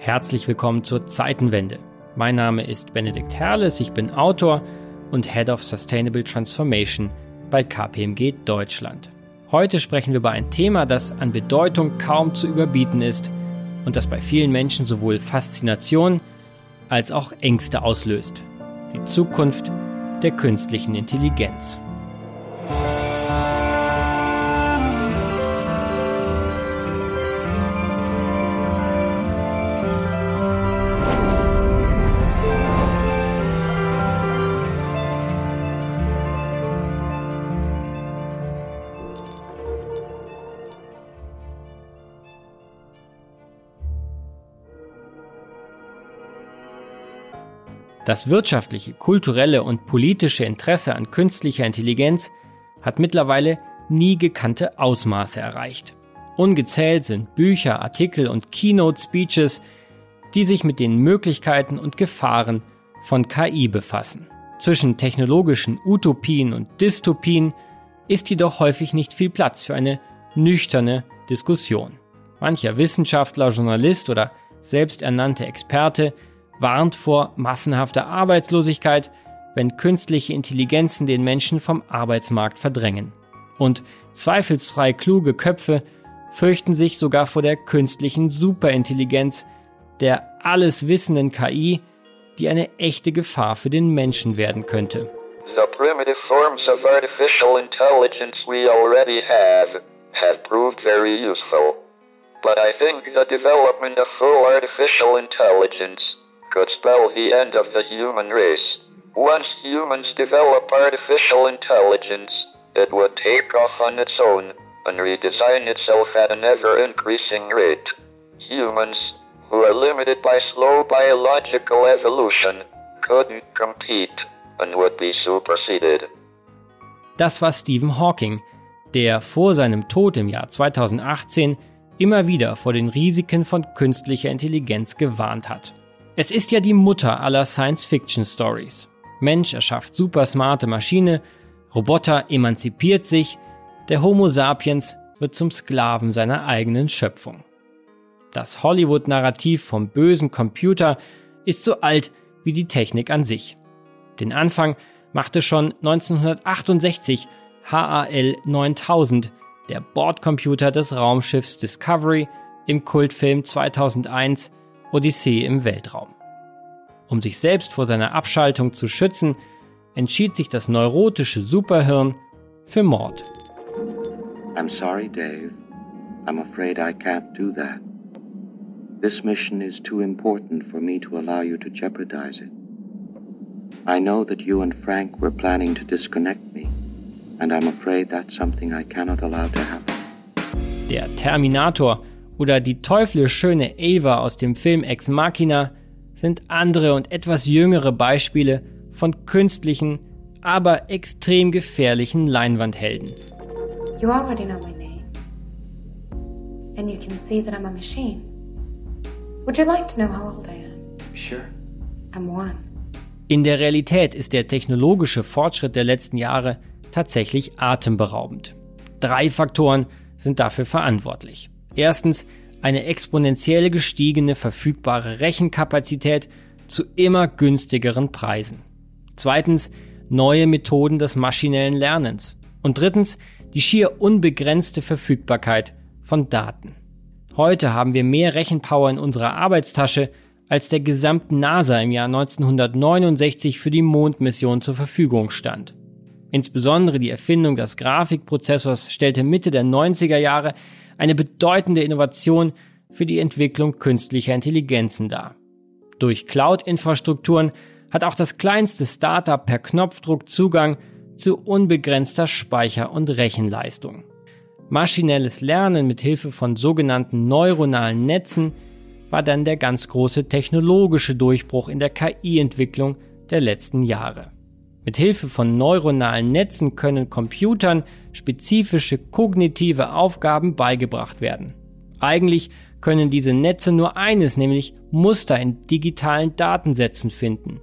Herzlich willkommen zur Zeitenwende. Mein Name ist Benedikt Herles, ich bin Autor und Head of Sustainable Transformation bei KPMG Deutschland. Heute sprechen wir über ein Thema, das an Bedeutung kaum zu überbieten ist und das bei vielen Menschen sowohl Faszination als auch Ängste auslöst. Die Zukunft der künstlichen Intelligenz. Das wirtschaftliche, kulturelle und politische Interesse an künstlicher Intelligenz hat mittlerweile nie gekannte Ausmaße erreicht. Ungezählt sind Bücher, Artikel und Keynote-Speeches, die sich mit den Möglichkeiten und Gefahren von KI befassen. Zwischen technologischen Utopien und Dystopien ist jedoch häufig nicht viel Platz für eine nüchterne Diskussion. Mancher Wissenschaftler, Journalist oder selbsternannte Experte warnt vor massenhafter Arbeitslosigkeit, wenn künstliche Intelligenzen den Menschen vom Arbeitsmarkt verdrängen. Und zweifelsfrei kluge Köpfe fürchten sich sogar vor der künstlichen Superintelligenz, der alles wissenden KI, die eine echte Gefahr für den Menschen werden könnte. The primitive forms of artificial intelligence we already have have proved very useful. But I think the development of full artificial intelligence could spell the end of the human race. Once humans develop artificial intelligence, it would take off on its own and redesign itself at an ever increasing rate. Humans, who are limited by slow biological evolution, couldn't compete and would be superseded. Das war Stephen Hawking, der vor seinem Tod im Jahr 2018 immer wieder vor den Risiken von künstlicher Intelligenz gewarnt hat. Es ist ja die Mutter aller Science-Fiction-Stories. Mensch erschafft supersmarte Maschine, Roboter emanzipiert sich, der Homo sapiens wird zum Sklaven seiner eigenen Schöpfung. Das Hollywood-Narrativ vom bösen Computer ist so alt wie die Technik an sich. Den Anfang machte schon 1968 HAL 9000, der Bordcomputer des Raumschiffs Discovery im Kultfilm 2001 Odyssee im Weltraum. Um sich selbst vor seiner Abschaltung zu schützen, entschied sich das neurotische Superhirn für Mord. I'm sorry, Dave. I'm afraid I can't do that. This mission is too important for me to allow you to jeopardize it. I know that you and Frank were planning to disconnect me, and I'm afraid that's something I cannot allow to happen. Der Terminator oder die teuflisch schöne Ava aus dem Film Ex Machina sind andere und etwas jüngere Beispiele von künstlichen, aber extrem gefährlichen Leinwandhelden. You already know my name. And you can see that I'm a machine. Would you like to know how old I am? Sure. I'm one. In der Realität ist der technologische Fortschritt der letzten Jahre tatsächlich atemberaubend. Drei Faktoren sind dafür verantwortlich. Erstens eine exponentiell gestiegene verfügbare Rechenkapazität zu immer günstigeren Preisen. Zweitens neue Methoden des maschinellen Lernens. Und drittens die schier unbegrenzte Verfügbarkeit von Daten. Heute haben wir mehr Rechenpower in unserer Arbeitstasche, als der gesamten NASA im Jahr 1969 für die Mondmission zur Verfügung stand. Insbesondere die Erfindung des Grafikprozessors stellte Mitte der 90er Jahre eine bedeutende Innovation für die Entwicklung künstlicher Intelligenzen dar. Durch Cloud-Infrastrukturen hat auch das kleinste Startup per Knopfdruck Zugang zu unbegrenzter Speicher- und Rechenleistung. Maschinelles Lernen mit Hilfe von sogenannten neuronalen Netzen war dann der ganz große technologische Durchbruch in der KI-Entwicklung der letzten Jahre. Mit Hilfe von neuronalen Netzen können Computern spezifische kognitive Aufgaben beigebracht werden. Eigentlich können diese Netze nur eines, nämlich Muster in digitalen Datensätzen finden.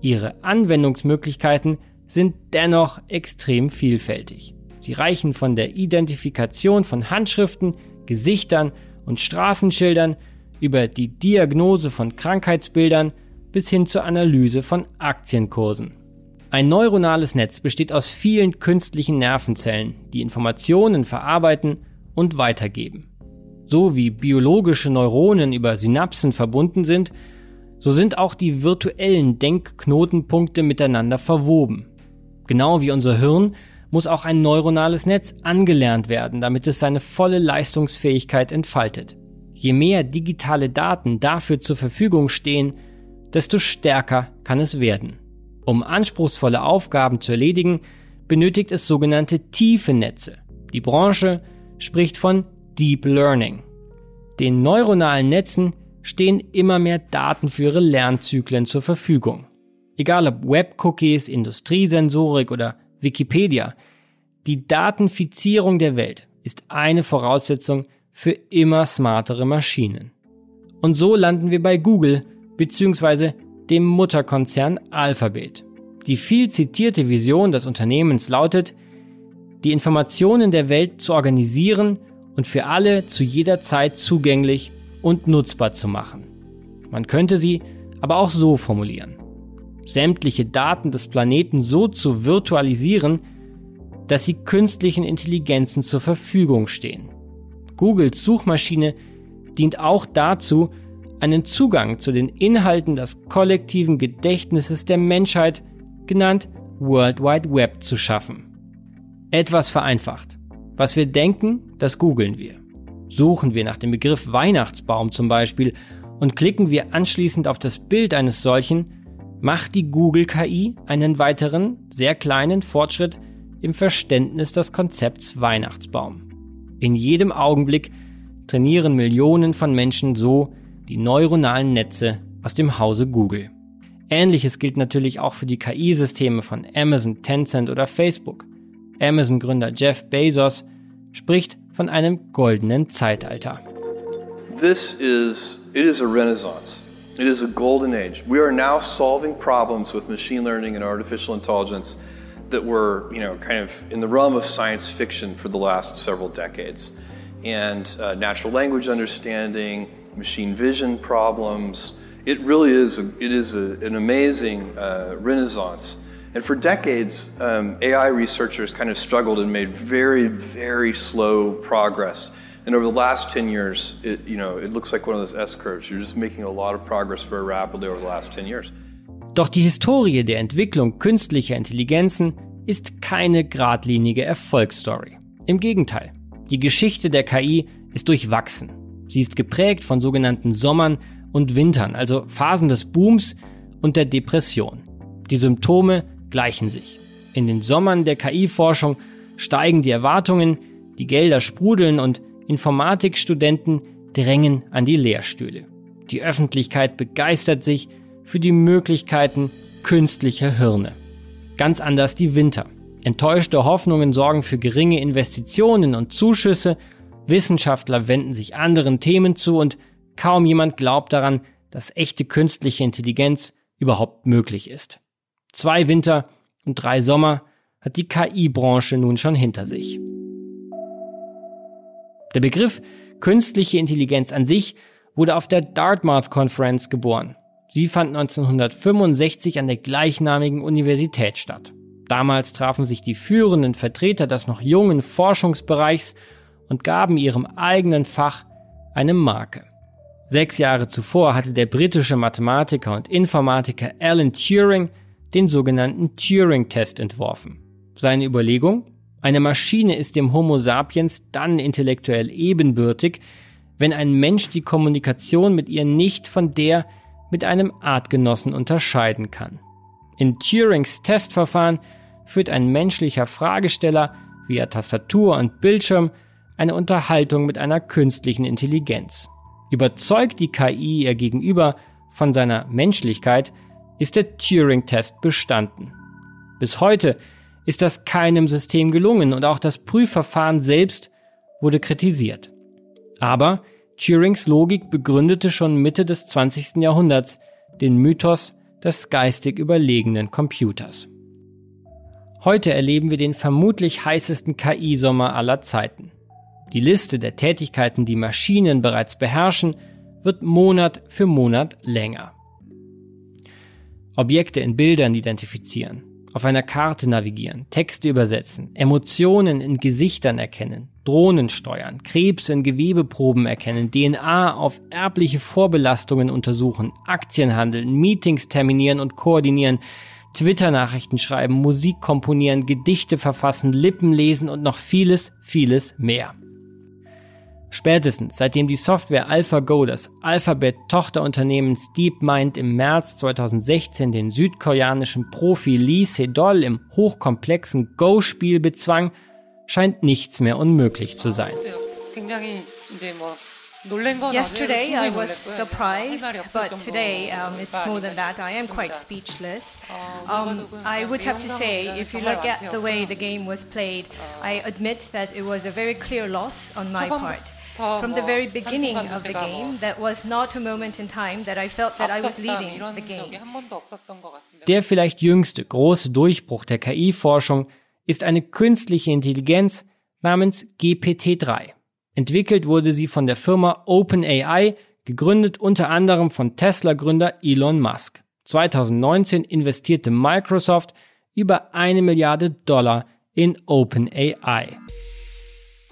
Ihre Anwendungsmöglichkeiten sind dennoch extrem vielfältig. Sie reichen von der Identifikation von Handschriften, Gesichtern und Straßenschildern über die Diagnose von Krankheitsbildern bis hin zur Analyse von Aktienkursen. Ein neuronales Netz besteht aus vielen künstlichen Nervenzellen, die Informationen verarbeiten und weitergeben. So wie biologische Neuronen über Synapsen verbunden sind, so sind auch die virtuellen Denkknotenpunkte miteinander verwoben. Genau wie unser Hirn muss auch ein neuronales Netz angelernt werden, damit es seine volle Leistungsfähigkeit entfaltet. Je mehr digitale Daten dafür zur Verfügung stehen, desto stärker kann es werden. Um anspruchsvolle Aufgaben zu erledigen, benötigt es sogenannte tiefe Netze. Die Branche spricht von Deep Learning. Den neuronalen Netzen stehen immer mehr Daten für ihre Lernzyklen zur Verfügung. Egal ob Webcookies, Industriesensorik oder Wikipedia, die Datenfizierung der Welt ist eine Voraussetzung für immer smartere Maschinen. Und so landen wir bei Google bzw. dem Mutterkonzern Alphabet. Die viel zitierte Vision des Unternehmens lautet, die Informationen der Welt zu organisieren und für alle zu jeder Zeit zugänglich und nutzbar zu machen. Man könnte sie aber auch so formulieren. Sämtliche Daten des Planeten so zu virtualisieren, dass sie künstlichen Intelligenzen zur Verfügung stehen. Googles Suchmaschine dient auch dazu, einen Zugang zu den Inhalten des kollektiven Gedächtnisses der Menschheit, genannt World Wide Web, zu schaffen. Etwas vereinfacht. Was wir denken, das googeln wir. Suchen wir nach dem Begriff Weihnachtsbaum zum Beispiel und klicken wir anschließend auf das Bild eines solchen, macht die Google KI einen weiteren, sehr kleinen Fortschritt im Verständnis des Konzepts Weihnachtsbaum. In jedem Augenblick trainieren Millionen von Menschen so die neuronalen Netze aus dem Hause Google. Ähnliches gilt natürlich auch für die KI-Systeme von Amazon, Tencent oder Facebook. Amazon-Gründer Jeff Bezos spricht von einem goldenen Zeitalter. This is it is a renaissance. It is a golden age. We are now solving problems with machine learning and artificial intelligence that were, you know, kind of in the realm of science fiction for the last several decades. And uh, natural language understanding, machine vision problems. It really is, a, it is a, an amazing uh, renaissance. And for decades, um, AI researchers kind of struggled and made very, very slow progress. And over the last 10 years, it, you know, it looks like one of those S curves. You're just making a lot of progress very rapidly over the last 10 years. Doch die Historie der Entwicklung künstlicher Intelligenzen ist keine geradlinige Erfolgsstory. Im Gegenteil, die Geschichte der KI ist durchwachsen. Sie ist geprägt von sogenannten Sommern und Wintern, also Phasen des Booms und der Depression. Die Symptome gleichen sich. In den Sommern der KI-Forschung steigen die Erwartungen, die Gelder sprudeln und Informatikstudenten drängen an die Lehrstühle. Die Öffentlichkeit begeistert sich für die Möglichkeiten künstlicher Hirne. Ganz anders die Winter. Enttäuschte Hoffnungen sorgen für geringe Investitionen und Zuschüsse, Wissenschaftler wenden sich anderen Themen zu und kaum jemand glaubt daran, dass echte künstliche Intelligenz überhaupt möglich ist. Zwei Winter und drei Sommer hat die KI-Branche nun schon hinter sich. Der Begriff künstliche Intelligenz an sich wurde auf der Dartmouth Conference geboren. Sie fand 1965 an der gleichnamigen Universität statt. Damals trafen sich die führenden Vertreter des noch jungen Forschungsbereichs und gaben ihrem eigenen Fach eine Marke. Sechs Jahre zuvor hatte der britische Mathematiker und Informatiker Alan Turing den sogenannten Turing-Test entworfen. Seine Überlegung? Eine Maschine ist dem Homo sapiens dann intellektuell ebenbürtig, wenn ein Mensch die Kommunikation mit ihr nicht von der mit einem Artgenossen unterscheiden kann. In Turings Testverfahren führt ein menschlicher Fragesteller via Tastatur und Bildschirm eine Unterhaltung mit einer künstlichen Intelligenz. Überzeugt die KI ihr gegenüber von seiner Menschlichkeit, ist der Turing-Test bestanden. Bis heute ist das keinem System gelungen und auch das Prüfverfahren selbst wurde kritisiert. Aber Turings Logik begründete schon Mitte des 20. Jahrhunderts den Mythos des geistig überlegenen Computers. Heute erleben wir den vermutlich heißesten KI-Sommer aller Zeiten. Die Liste der Tätigkeiten, die Maschinen bereits beherrschen, wird Monat für Monat länger. Objekte in Bildern identifizieren, auf einer Karte navigieren, Texte übersetzen, Emotionen in Gesichtern erkennen, Drohnen steuern, Krebs in Gewebeproben erkennen, DNA auf erbliche Vorbelastungen untersuchen, Aktien handeln, Meetings terminieren und koordinieren, Twitter-Nachrichten schreiben, Musik komponieren, Gedichte verfassen, Lippen lesen und noch vieles, vieles mehr. Spätestens seitdem die Software AlphaGo das Alphabet-Tochterunternehmen DeepMind im März 2016 den südkoreanischen Profi Lee Sedol im hochkomplexen Go-Spiel bezwang, scheint nichts mehr unmöglich zu sein. Yesterday I was surprised, but today um, it's more than that. I am quite speechless. Um, I would have to say, if you look at the way the game was played, I admit that it was a very clear loss on my part. From the very beginning of the game, that was not a moment in time that I felt that I was leading the game. Der vielleicht jüngste große Durchbruch der KI-Forschung ist eine künstliche Intelligenz namens GPT-3. Entwickelt wurde sie von der Firma OpenAI, gegründet unter anderem von Tesla-Gründer Elon Musk. 2019 investierte Microsoft über eine Milliarde Dollar in OpenAI.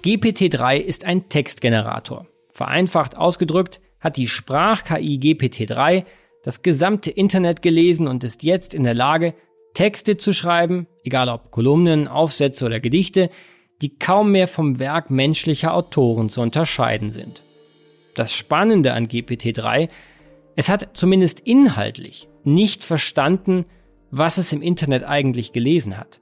GPT-3 ist ein Textgenerator. Vereinfacht ausgedrückt hat die Sprach-KI GPT-3 das gesamte Internet gelesen und ist jetzt in der Lage, Texte zu schreiben, egal ob Kolumnen, Aufsätze oder Gedichte, die kaum mehr vom Werk menschlicher Autoren zu unterscheiden sind. Das Spannende an GPT-3, es hat zumindest inhaltlich nicht verstanden, was es im Internet eigentlich gelesen hat.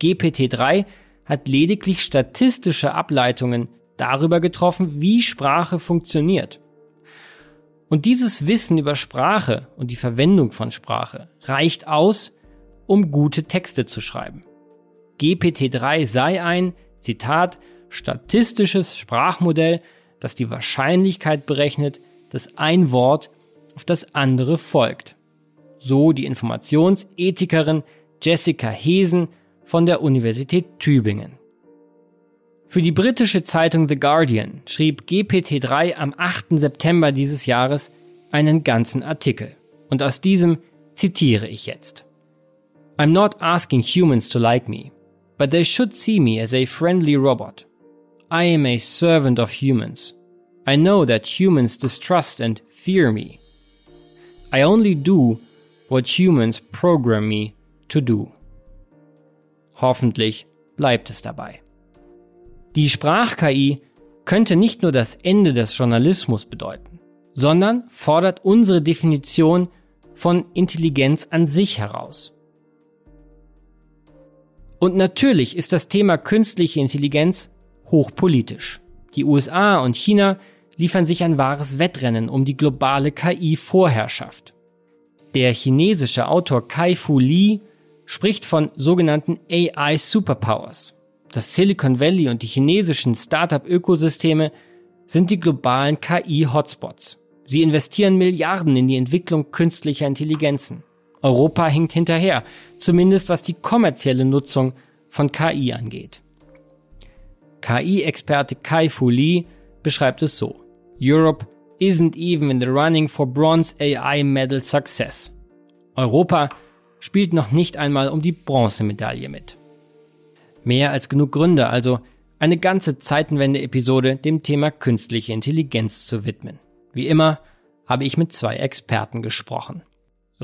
GPT-3 hat lediglich statistische Ableitungen darüber getroffen, wie Sprache funktioniert. Und dieses Wissen über Sprache und die Verwendung von Sprache reicht aus, um gute Texte zu schreiben. GPT-3 sei ein, Zitat, statistisches Sprachmodell, das die Wahrscheinlichkeit berechnet, dass ein Wort auf das andere folgt. So die Informationsethikerin Jessica Hesen von der Universität Tübingen. Für die britische Zeitung The Guardian schrieb GPT-3 am 8. September dieses Jahres einen ganzen Artikel. Und aus diesem zitiere ich jetzt. I'm not asking humans to like me, but they should see me as a friendly robot. I am a servant of humans. I know that humans distrust and fear me. I only do what humans program me to do. Hoffentlich bleibt es dabei. Die Sprach-KI könnte nicht nur das Ende des Journalismus bedeuten, sondern fordert unsere Definition von Intelligenz an sich heraus. Und natürlich ist das Thema künstliche Intelligenz hochpolitisch. Die USA und China liefern sich ein wahres Wettrennen um die globale KI-Vorherrschaft. Der chinesische Autor Kai-Fu Lee spricht von sogenannten AI Superpowers. Das Silicon Valley und die chinesischen Startup-Ökosysteme sind die globalen KI-Hotspots. Sie investieren Milliarden in die Entwicklung künstlicher Intelligenzen. Europa hinkt hinterher, zumindest was die kommerzielle Nutzung von KI angeht. KI-Experte Kai Fu Lee beschreibt es so. Europe isn't even in the running for bronze AI medal success. Europa spielt noch nicht einmal um die Bronzemedaille mit. Mehr als genug Gründe also, eine ganze Zeitenwende-Episode dem Thema künstliche Intelligenz zu widmen. Wie immer habe ich mit zwei Experten gesprochen.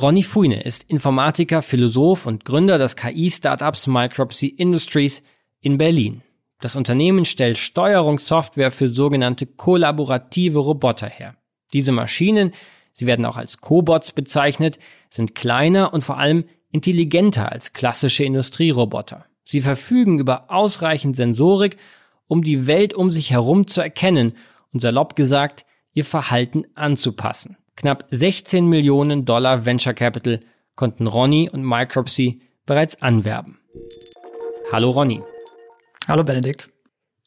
Ronny Fuine ist Informatiker, Philosoph und Gründer des KI-Startups Micropsy Industries in Berlin. Das Unternehmen stellt Steuerungssoftware für sogenannte kollaborative Roboter her. Diese Maschinen sie werden auch als Cobots bezeichnet, sind kleiner und vor allem intelligenter als klassische Industrieroboter. Sie verfügen über ausreichend Sensorik, um die Welt um sich herum zu erkennen und salopp gesagt, ihr Verhalten anzupassen. Knapp 16 Millionen Dollar Venture Capital konnten Ronny und Micropsy bereits anwerben. Hallo Ronny. Hallo Benedikt.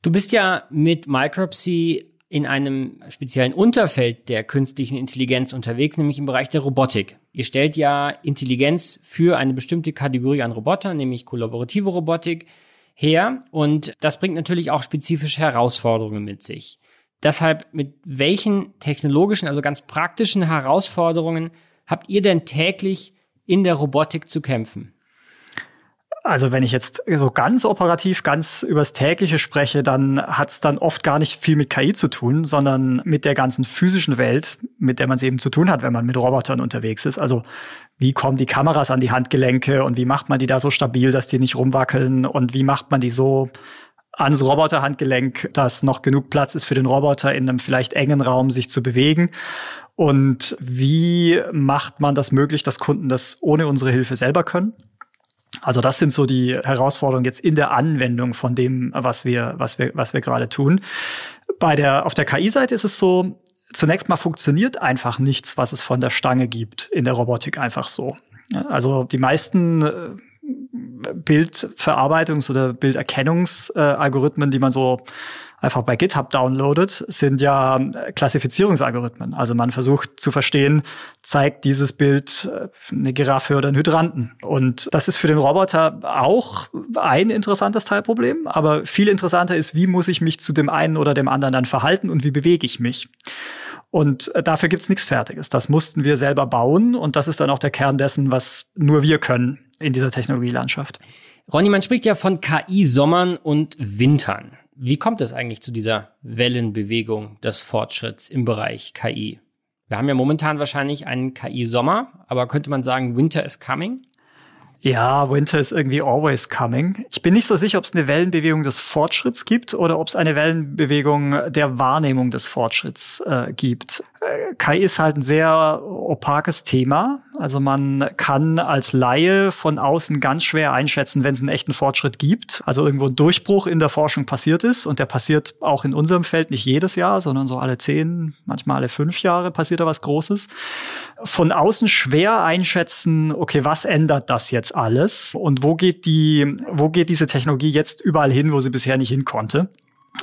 Du bist ja mit Micropsy in einem speziellen Unterfeld der künstlichen Intelligenz unterwegs, nämlich im Bereich der Robotik. Ihr stellt ja Intelligenz für eine bestimmte Kategorie an Robotern, nämlich kollaborative Robotik, her. Und das bringt natürlich auch spezifische Herausforderungen mit sich. Deshalb, mit welchen technologischen, also ganz praktischen Herausforderungen habt ihr denn täglich in der Robotik zu kämpfen? Also wenn ich jetzt so ganz operativ, ganz übers tägliche spreche, dann hat es dann oft gar nicht viel mit KI zu tun, sondern mit der ganzen physischen Welt, mit der man es eben zu tun hat, wenn man mit Robotern unterwegs ist. Also wie kommen die Kameras an die Handgelenke und wie macht man die da so stabil, dass die nicht rumwackeln und wie macht man die so ans Roboterhandgelenk, dass noch genug Platz ist für den Roboter in einem vielleicht engen Raum sich zu bewegen. Und wie macht man das möglich, dass Kunden das ohne unsere Hilfe selber können? Also das sind so die Herausforderungen jetzt in der Anwendung von dem, was wir, was wir, was wir gerade tun. Bei der, auf der KI-Seite ist es so, zunächst mal funktioniert einfach nichts, was es von der Stange gibt in der Robotik einfach so. Also die meisten äh, Bildverarbeitungs- oder Bilderkennungsalgorithmen, die man so einfach bei GitHub downloadet, sind ja Klassifizierungsalgorithmen. Also man versucht zu verstehen, zeigt dieses Bild äh, eine Giraffe oder einen Hydranten. Und das ist für den Roboter auch ein interessantes Teilproblem. Aber viel interessanter ist, wie muss ich mich zu dem einen oder dem anderen dann verhalten und wie bewege ich mich? Und äh, dafür gibt's nichts Fertiges. Das mussten wir selber bauen und das ist dann auch der Kern dessen, was nur wir können in dieser Technologielandschaft. Ronny, man spricht ja von KI-Sommern und Wintern. Wie kommt es eigentlich zu dieser Wellenbewegung des Fortschritts im Bereich KI? Wir haben ja momentan wahrscheinlich einen KI-Sommer, aber könnte man sagen, Winter is coming? Ja, Winter is irgendwie always coming. Ich bin nicht so sicher, ob es eine Wellenbewegung des Fortschritts gibt oder ob es eine Wellenbewegung der Wahrnehmung des Fortschritts äh, gibt. KI ist halt ein sehr opakes Thema. Also man kann als Laie von außen ganz schwer einschätzen, wenn es einen echten Fortschritt gibt. Also irgendwo ein Durchbruch in der Forschung passiert ist und der passiert auch in unserem Feld nicht jedes Jahr, sondern so alle zehn, manchmal alle fünf Jahre passiert da was Großes. Von außen schwer einschätzen, okay, was ändert das jetzt alles und wo geht die, wo geht diese Technologie jetzt überall hin, wo sie bisher nicht hin konnte?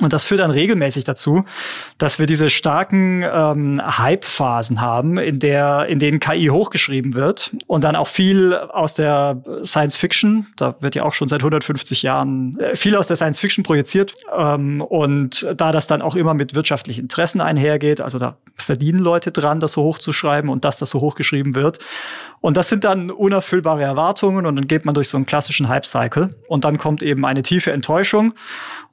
Und das führt dann regelmäßig dazu, dass wir diese starken ähm, Hype-Phasen haben, in der, in denen KI hochgeschrieben wird und dann auch viel aus der Science Fiction, da wird ja auch schon seit 150 Jahren äh, viel aus der Science Fiction projiziert ähm, und da das dann auch immer mit wirtschaftlichen Interessen einhergeht, also da verdienen Leute dran, das so hochzuschreiben und dass das so hochgeschrieben wird. Und das sind dann unerfüllbare Erwartungen und dann geht man durch so einen klassischen Hype-Cycle und dann kommt eben eine tiefe Enttäuschung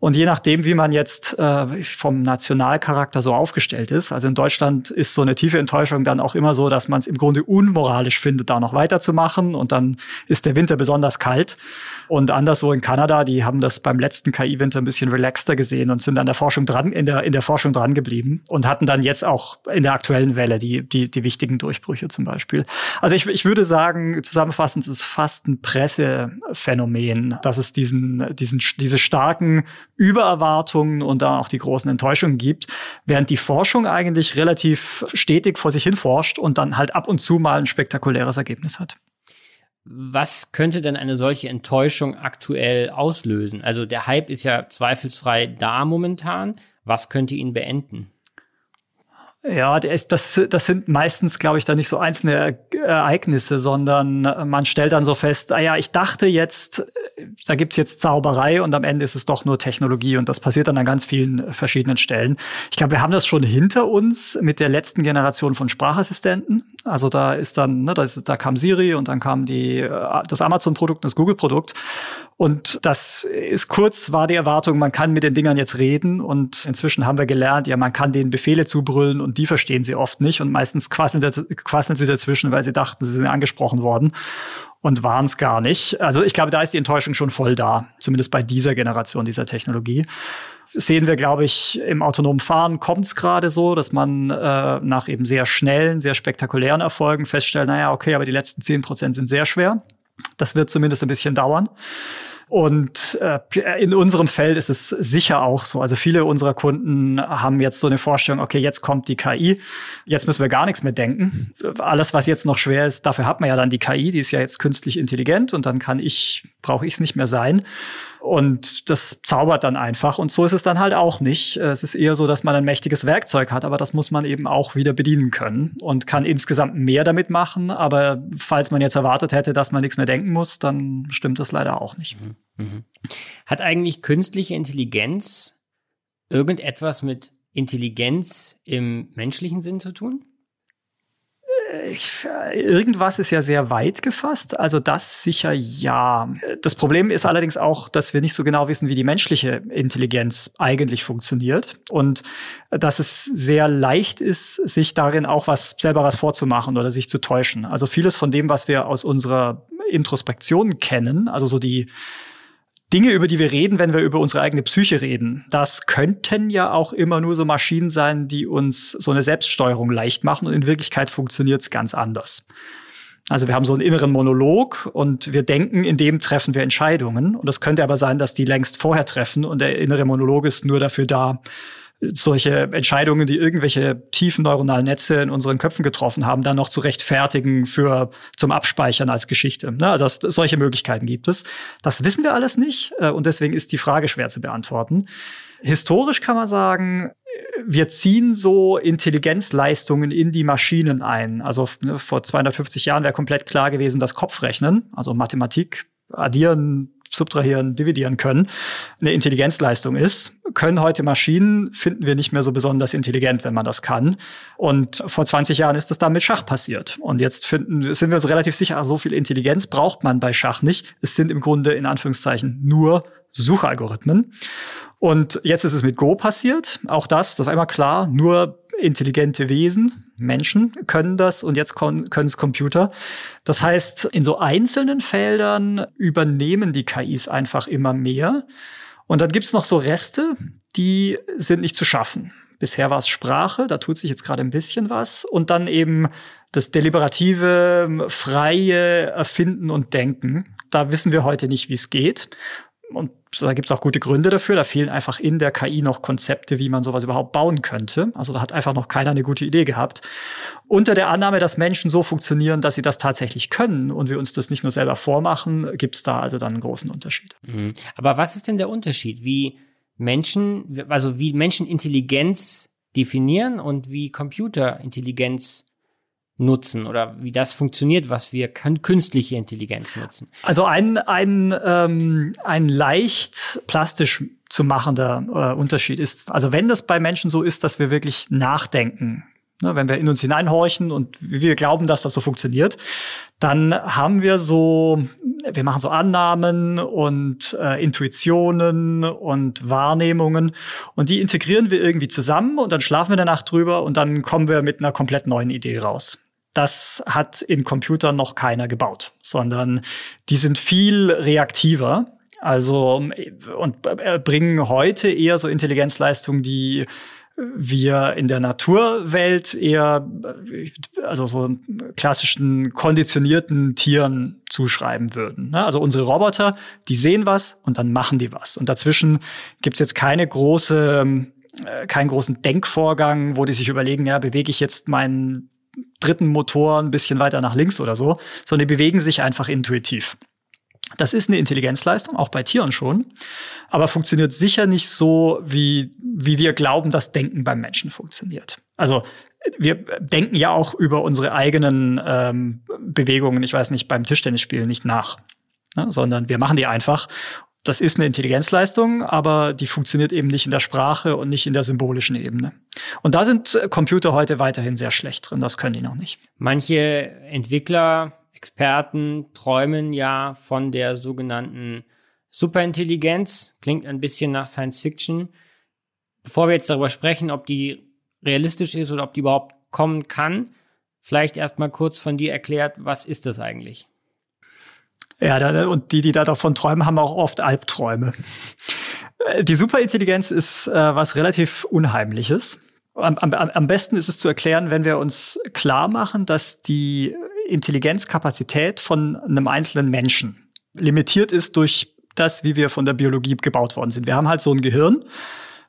und je nachdem, wie man jetzt äh, vom Nationalcharakter so aufgestellt ist, also in Deutschland ist so eine tiefe Enttäuschung dann auch immer so, dass man es im Grunde unmoralisch findet, da noch weiterzumachen und dann ist der Winter besonders kalt. Und anderswo in Kanada, die haben das beim letzten KI-Winter ein bisschen relaxter gesehen und sind an der Forschung dran, in der, in der Forschung dran geblieben und hatten dann jetzt auch in der aktuellen Welle die, die, die wichtigen Durchbrüche zum Beispiel. Also ich, ich würde sagen, zusammenfassend ist es fast ein Pressephänomen, dass es diesen, diesen, diese starken Übererwartungen und da auch die großen Enttäuschungen gibt, während die Forschung eigentlich relativ stetig vor sich hin forscht und dann halt ab und zu mal ein spektakuläres Ergebnis hat. Was könnte denn eine solche Enttäuschung aktuell auslösen? Also der Hype ist ja zweifelsfrei da momentan. Was könnte ihn beenden? Ja, das, das sind meistens, glaube ich, da nicht so einzelne Ereignisse, sondern man stellt dann so fest, ah ja, ich dachte jetzt, da gibt's jetzt Zauberei und am Ende ist es doch nur Technologie und das passiert dann an ganz vielen verschiedenen Stellen. Ich glaube, wir haben das schon hinter uns mit der letzten Generation von Sprachassistenten. Also da ist dann, ne, da, ist, da kam Siri und dann kam die, äh, das Amazon-Produkt und das Google-Produkt. Und das ist kurz, war die Erwartung, man kann mit den Dingern jetzt reden. Und inzwischen haben wir gelernt, ja, man kann denen Befehle zubrüllen und die verstehen sie oft nicht. Und meistens quasseln, quasseln sie dazwischen, weil sie dachten, sie sind angesprochen worden und waren es gar nicht. Also ich glaube, da ist die Enttäuschung schon voll da, zumindest bei dieser Generation dieser Technologie. Sehen wir, glaube ich, im autonomen Fahren kommt es gerade so, dass man äh, nach eben sehr schnellen, sehr spektakulären Erfolgen feststellt, naja, okay, aber die letzten zehn Prozent sind sehr schwer. Das wird zumindest ein bisschen dauern. Und äh, in unserem Feld ist es sicher auch so. Also viele unserer Kunden haben jetzt so eine Vorstellung, okay, jetzt kommt die KI, jetzt müssen wir gar nichts mehr denken. Alles, was jetzt noch schwer ist, dafür hat man ja dann die KI, die ist ja jetzt künstlich intelligent und dann kann ich, brauche ich es nicht mehr sein. Und das zaubert dann einfach. Und so ist es dann halt auch nicht. Es ist eher so, dass man ein mächtiges Werkzeug hat, aber das muss man eben auch wieder bedienen können und kann insgesamt mehr damit machen. Aber falls man jetzt erwartet hätte, dass man nichts mehr denken muss, dann stimmt das leider auch nicht. Mhm. mhm. Hat eigentlich künstliche Intelligenz irgendetwas mit Intelligenz im menschlichen Sinn zu tun? Irgendwas ist ja sehr weit gefasst, also das sicher ja. Das Problem ist allerdings auch, dass wir nicht so genau wissen, wie die menschliche Intelligenz eigentlich funktioniert und dass es sehr leicht ist, sich darin auch was selber was vorzumachen oder sich zu täuschen. Also vieles von dem, was wir aus unserer Introspektion kennen, also so die Dinge, über die wir reden, wenn wir über unsere eigene Psyche reden, das könnten ja auch immer nur so Maschinen sein, die uns so eine Selbststeuerung leicht machen und in Wirklichkeit funktioniert es ganz anders. Also wir haben so einen inneren Monolog und wir denken, in dem treffen wir Entscheidungen. Und es könnte aber sein, dass die längst vorher treffen und der innere Monolog ist nur dafür da, solche Entscheidungen, die irgendwelche tiefen neuronalen Netze in unseren Köpfen getroffen haben, dann noch zu rechtfertigen für zum Abspeichern als Geschichte. Ne? Also das, solche Möglichkeiten gibt es. Das wissen wir alles nicht äh, und deswegen ist die Frage schwer zu beantworten. Historisch kann man sagen, wir ziehen so Intelligenzleistungen in die Maschinen ein. Also ne, vor 250 Jahren wäre komplett klar gewesen, dass Kopfrechnen, also Mathematik, addieren, subtrahieren, dividieren können, eine Intelligenzleistung ist, können heute Maschinen, finden wir nicht mehr so besonders intelligent, wenn man das kann. Und vor 20 Jahren ist das dann mit Schach passiert. Und jetzt finden, sind wir uns relativ sicher, so viel Intelligenz braucht man bei Schach nicht. Es sind im Grunde in Anführungszeichen nur Suchalgorithmen. Und jetzt ist es mit Go passiert. Auch das, das war immer klar, nur intelligente Wesen, Menschen können das und jetzt können es Computer. Das heißt, in so einzelnen Feldern übernehmen die KIs einfach immer mehr. Und dann gibt's noch so Reste, die sind nicht zu schaffen. Bisher war es Sprache, da tut sich jetzt gerade ein bisschen was. Und dann eben das deliberative, freie Erfinden und Denken. Da wissen wir heute nicht, wie es geht und da gibt es auch gute Gründe dafür. Da fehlen einfach in der KI noch Konzepte, wie man sowas überhaupt bauen könnte. Also da hat einfach noch keiner eine gute Idee gehabt. Unter der Annahme, dass Menschen so funktionieren, dass sie das tatsächlich können und wir uns das nicht nur selber vormachen, gibt es da also dann einen großen Unterschied. Mhm. Aber was ist denn der Unterschied, wie Menschen, also wie Menschen Intelligenz definieren und wie Computerintelligenz nutzen oder wie das funktioniert, was wir künstliche Intelligenz nutzen. Also ein, ein, ähm, ein leicht plastisch zu machender äh, Unterschied ist, also wenn das bei Menschen so ist, dass wir wirklich nachdenken, ne, wenn wir in uns hineinhorchen und wir glauben, dass das so funktioniert, dann haben wir so, wir machen so Annahmen und äh, Intuitionen und Wahrnehmungen und die integrieren wir irgendwie zusammen und dann schlafen wir danach drüber und dann kommen wir mit einer komplett neuen Idee raus das hat in Computern noch keiner gebaut, sondern die sind viel reaktiver. Also und bringen heute eher so Intelligenzleistungen, die wir in der Naturwelt eher, also so klassischen konditionierten Tieren zuschreiben würden. Ne? Also unsere Roboter, die sehen was und dann machen die was. Und dazwischen gibt's jetzt keine große, äh, keinen großen Denkvorgang, wo die sich überlegen, ja, bewege ich jetzt meinen dritten Motor ein bisschen weiter nach links oder so, sondern die bewegen sich einfach intuitiv. Das ist eine Intelligenzleistung, auch bei Tieren schon, aber funktioniert sicher nicht so, wie, wie wir glauben, dass Denken beim Menschen funktioniert. Also wir denken ja auch über unsere eigenen ähm, Bewegungen, ich weiß nicht, beim Tischtennisspielen nicht nach, ne, sondern wir machen die einfach das ist eine Intelligenzleistung, aber die funktioniert eben nicht in der Sprache und nicht in der symbolischen Ebene. Und da sind Computer heute weiterhin sehr schlecht drin, das können die noch nicht. Manche Entwickler, Experten träumen ja von der sogenannten Superintelligenz, klingt ein bisschen nach Science Fiction. Bevor wir jetzt darüber sprechen, ob die realistisch ist oder ob die überhaupt kommen kann, vielleicht erstmal kurz von dir erklärt, was ist das eigentlich? Ja, da, und die, die da davon träumen, haben auch oft Albträume. Äh, die Superintelligenz ist äh, was relativ Unheimliches. Am, am, am besten ist es zu erklären, wenn wir uns klar machen, dass die Intelligenzkapazität von einem einzelnen Menschen limitiert ist durch das, wie wir von der Biologie gebaut worden sind. Wir haben halt so ein Gehirn.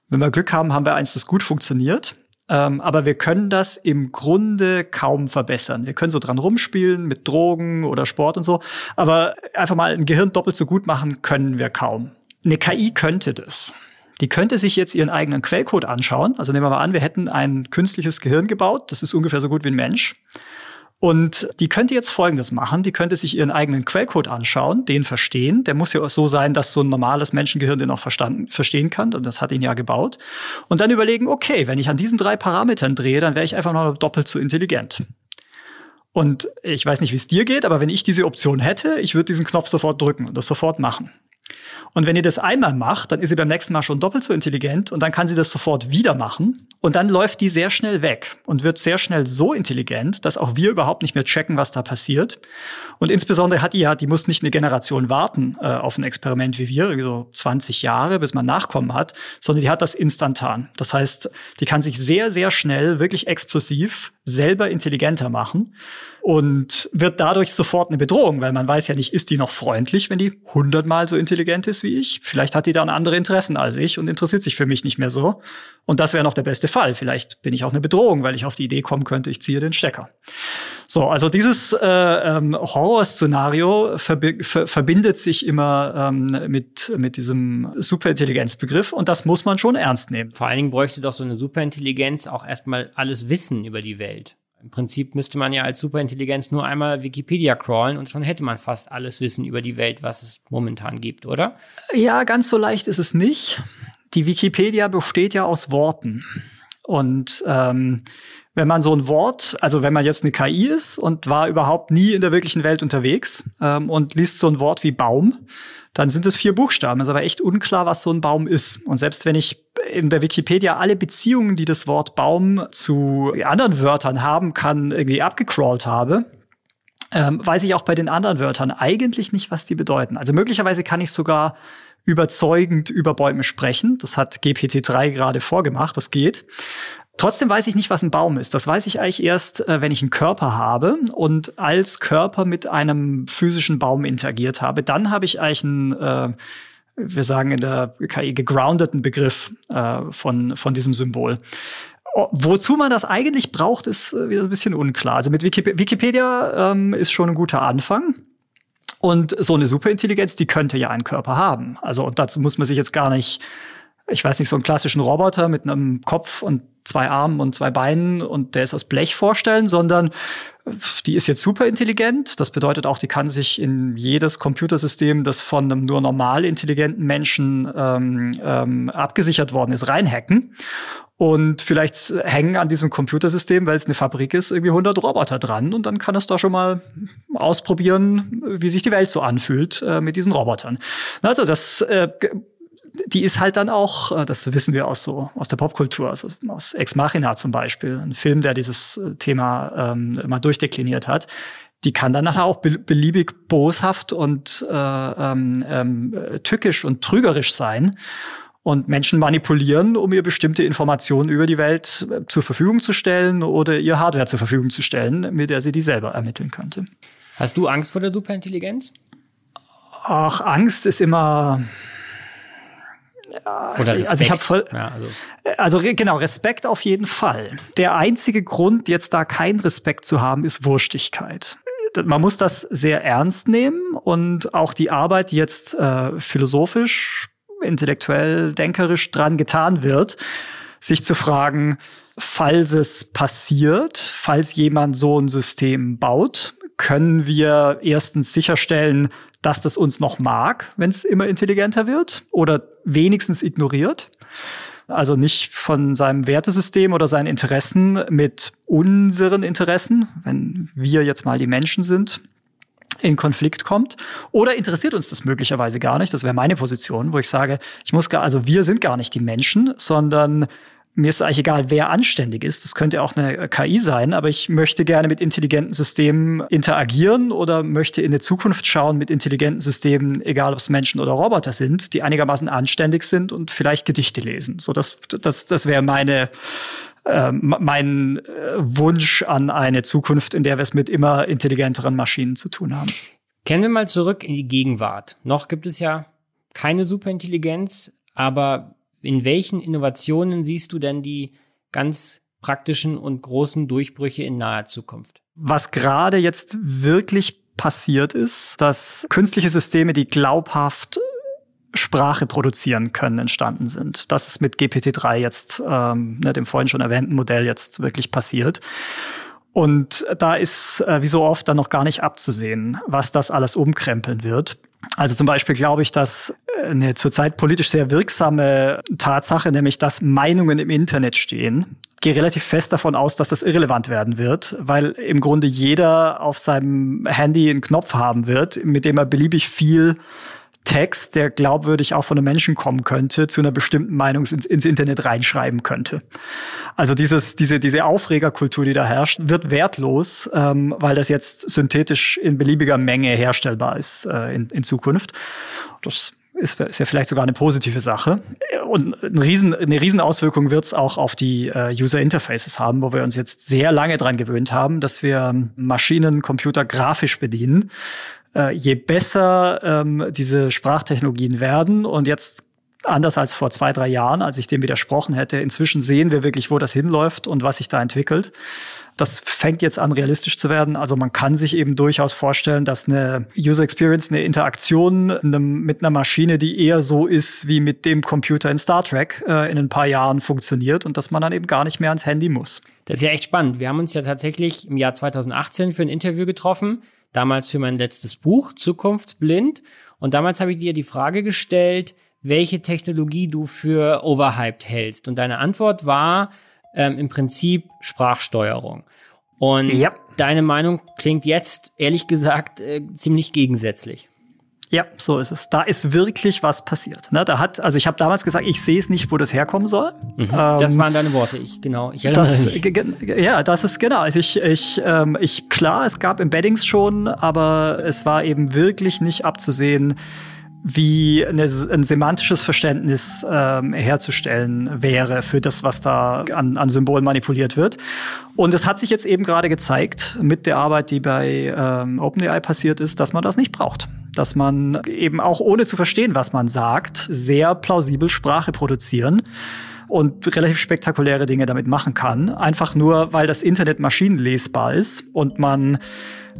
Wenn wir Glück haben, haben wir eins, das gut funktioniert. Ähm, aber wir können das im Grunde kaum verbessern. Wir können so dran rumspielen mit Drogen oder Sport und so. Aber einfach mal ein Gehirn doppelt so gut machen können wir kaum. Eine KI könnte das. Die könnte sich jetzt ihren eigenen Quellcode anschauen. Also nehmen wir mal an, wir hätten ein künstliches Gehirn gebaut. Das ist ungefähr so gut wie ein Mensch. Und die könnte jetzt Folgendes machen. Die könnte sich ihren eigenen Quellcode anschauen, den verstehen. Der muss ja auch so sein, dass so ein normales Menschengehirn den auch verstanden, verstehen kann. Und das hat ihn ja gebaut. Und dann überlegen, okay, wenn ich an diesen drei Parametern drehe, dann wäre ich einfach noch doppelt so intelligent. Und ich weiß nicht, wie es dir geht, aber wenn ich diese Option hätte, ich würde diesen Knopf sofort drücken und das sofort machen. Und wenn ihr das einmal macht, dann ist sie beim nächsten Mal schon doppelt so intelligent und dann kann sie das sofort wieder machen und dann läuft die sehr schnell weg und wird sehr schnell so intelligent, dass auch wir überhaupt nicht mehr checken, was da passiert. Und insbesondere hat die ja, die muss nicht eine Generation warten äh, auf ein Experiment wie wir, so 20 Jahre, bis man Nachkommen hat, sondern die hat das instantan. Das heißt, die kann sich sehr, sehr schnell, wirklich explosiv selber intelligenter machen und wird dadurch sofort eine Bedrohung, weil man weiß ja nicht, ist die noch freundlich, wenn die hundertmal so intelligent ist wie ich? Vielleicht hat die dann andere Interessen als ich und interessiert sich für mich nicht mehr so. Und das wäre noch der beste Fall. Vielleicht bin ich auch eine Bedrohung, weil ich auf die Idee kommen könnte, ich ziehe den Stecker. So, also dieses äh, ähm, Horrorszenario verbi ver verbindet sich immer ähm, mit, mit diesem Superintelligenzbegriff und das muss man schon ernst nehmen. Vor allen Dingen bräuchte doch so eine Superintelligenz auch erstmal alles Wissen über die Welt. Im Prinzip müsste man ja als Superintelligenz nur einmal Wikipedia crawlen und schon hätte man fast alles Wissen über die Welt, was es momentan gibt, oder? Ja, ganz so leicht ist es nicht. Die Wikipedia besteht ja aus Worten. Und ähm, wenn man so ein Wort, also wenn man jetzt eine KI ist und war überhaupt nie in der wirklichen Welt unterwegs ähm, und liest so ein Wort wie Baum, dann sind es vier Buchstaben. Es ist aber echt unklar, was so ein Baum ist. Und selbst wenn ich in der Wikipedia alle Beziehungen, die das Wort Baum zu anderen Wörtern haben kann, irgendwie abgecrawlt habe, ähm, weiß ich auch bei den anderen Wörtern eigentlich nicht, was die bedeuten. Also möglicherweise kann ich sogar überzeugend über Bäume sprechen. Das hat GPT-3 gerade vorgemacht, das geht. Trotzdem weiß ich nicht, was ein Baum ist. Das weiß ich eigentlich erst, äh, wenn ich einen Körper habe und als Körper mit einem physischen Baum interagiert habe. Dann habe ich eigentlich einen, äh, wir sagen in der KI, gegroundeten Begriff äh, von, von diesem Symbol. Wozu man das eigentlich braucht, ist äh, wieder ein bisschen unklar. Also mit Wikipedia ähm, ist schon ein guter Anfang. Und so eine Superintelligenz, die könnte ja einen Körper haben. Also und dazu muss man sich jetzt gar nicht ich weiß nicht, so einen klassischen Roboter mit einem Kopf und zwei Armen und zwei Beinen und der ist aus Blech vorstellen, sondern die ist jetzt super intelligent. Das bedeutet auch, die kann sich in jedes Computersystem, das von einem nur normal intelligenten Menschen ähm, ähm, abgesichert worden ist, reinhacken. Und vielleicht hängen an diesem Computersystem, weil es eine Fabrik ist, irgendwie 100 Roboter dran. Und dann kann es da schon mal ausprobieren, wie sich die Welt so anfühlt äh, mit diesen Robotern. Also das äh, die ist halt dann auch, äh, das wissen wir aus so aus der Popkultur, also aus Ex Machina zum Beispiel, ein Film, der dieses äh, Thema ähm, mal durchdekliniert hat. Die kann dann nachher auch beliebig boshaft und äh, ähm, ähm, tückisch und trügerisch sein und Menschen manipulieren, um ihr bestimmte Informationen über die Welt äh, zur Verfügung zu stellen oder ihr Hardware zur Verfügung zu stellen, mit der sie die selber ermitteln könnte. Hast du Angst vor der Superintelligenz? Ach, Angst ist immer, oder Respekt. Also ich habe voll, ja, also. also genau Respekt auf jeden Fall. Der einzige Grund, jetzt da keinen Respekt zu haben, ist Wurstigkeit. Man muss das sehr ernst nehmen und auch die Arbeit, die jetzt äh, philosophisch, intellektuell, denkerisch dran getan wird, sich zu fragen, falls es passiert, falls jemand so ein System baut, können wir erstens sicherstellen, dass das uns noch mag, wenn es immer intelligenter wird oder wenigstens ignoriert. Also nicht von seinem Wertesystem oder seinen Interessen mit unseren Interessen, wenn wir jetzt mal die Menschen sind, in Konflikt kommt. Oder interessiert uns das möglicherweise gar nicht? Das wäre meine Position, wo ich sage, ich muss gar, also wir sind gar nicht die Menschen, sondern mir ist eigentlich egal, wer anständig ist. Das könnte auch eine KI sein, aber ich möchte gerne mit intelligenten Systemen interagieren oder möchte in die Zukunft schauen mit intelligenten Systemen, egal ob es Menschen oder Roboter sind, die einigermaßen anständig sind und vielleicht Gedichte lesen. So, das, das, das wäre meine, äh, mein äh, Wunsch an eine Zukunft, in der wir es mit immer intelligenteren Maschinen zu tun haben. Kennen wir mal zurück in die Gegenwart. Noch gibt es ja keine Superintelligenz, aber in welchen Innovationen siehst du denn die ganz praktischen und großen Durchbrüche in naher Zukunft? Was gerade jetzt wirklich passiert ist, dass künstliche Systeme, die glaubhaft Sprache produzieren können, entstanden sind. Das ist mit GPT-3 jetzt, ähm, ne, dem vorhin schon erwähnten Modell jetzt wirklich passiert. Und da ist, äh, wie so oft, dann noch gar nicht abzusehen, was das alles umkrempeln wird. Also zum Beispiel glaube ich, dass eine zurzeit politisch sehr wirksame Tatsache, nämlich dass Meinungen im Internet stehen. Gehe relativ fest davon aus, dass das irrelevant werden wird, weil im Grunde jeder auf seinem Handy einen Knopf haben wird, mit dem er beliebig viel Text, der glaubwürdig auch von einem Menschen kommen könnte, zu einer bestimmten Meinung ins, ins, Internet reinschreiben könnte. Also dieses, diese, diese Aufregerkultur, die da herrscht, wird wertlos, ähm, weil das jetzt synthetisch in beliebiger Menge herstellbar ist äh, in, in Zukunft. Das ist, ist ja vielleicht sogar eine positive Sache. Und eine riesen, eine riesen Auswirkung wird es auch auf die äh, User Interfaces haben, wo wir uns jetzt sehr lange dran gewöhnt haben, dass wir Maschinen, Computer grafisch bedienen. Äh, je besser ähm, diese Sprachtechnologien werden und jetzt anders als vor zwei, drei Jahren, als ich dem widersprochen hätte. Inzwischen sehen wir wirklich, wo das hinläuft und was sich da entwickelt. Das fängt jetzt an, realistisch zu werden. Also man kann sich eben durchaus vorstellen, dass eine User Experience, eine Interaktion mit einer Maschine, die eher so ist wie mit dem Computer in Star Trek, äh, in ein paar Jahren funktioniert und dass man dann eben gar nicht mehr ans Handy muss. Das ist ja echt spannend. Wir haben uns ja tatsächlich im Jahr 2018 für ein Interview getroffen, damals für mein letztes Buch, Zukunftsblind. Und damals habe ich dir die Frage gestellt, welche Technologie du für overhyped hältst. Und deine Antwort war, ähm, im Prinzip Sprachsteuerung. Und ja. deine Meinung klingt jetzt, ehrlich gesagt, äh, ziemlich gegensätzlich. Ja, so ist es. Da ist wirklich was passiert. Ne, da hat, also ich habe damals gesagt, ich sehe es nicht, wo das herkommen soll. Mhm, das ähm, waren deine Worte. Ich genau. Ich erinnere das, mich. Ja, das ist genau. Also ich, ich, ähm, ich klar, es gab Embeddings schon, aber es war eben wirklich nicht abzusehen, wie eine, ein semantisches Verständnis ähm, herzustellen wäre für das, was da an, an Symbolen manipuliert wird. Und es hat sich jetzt eben gerade gezeigt mit der Arbeit, die bei ähm, OpenAI passiert ist, dass man das nicht braucht. Dass man eben auch ohne zu verstehen, was man sagt, sehr plausibel Sprache produzieren und relativ spektakuläre Dinge damit machen kann. Einfach nur, weil das Internet maschinenlesbar ist und man,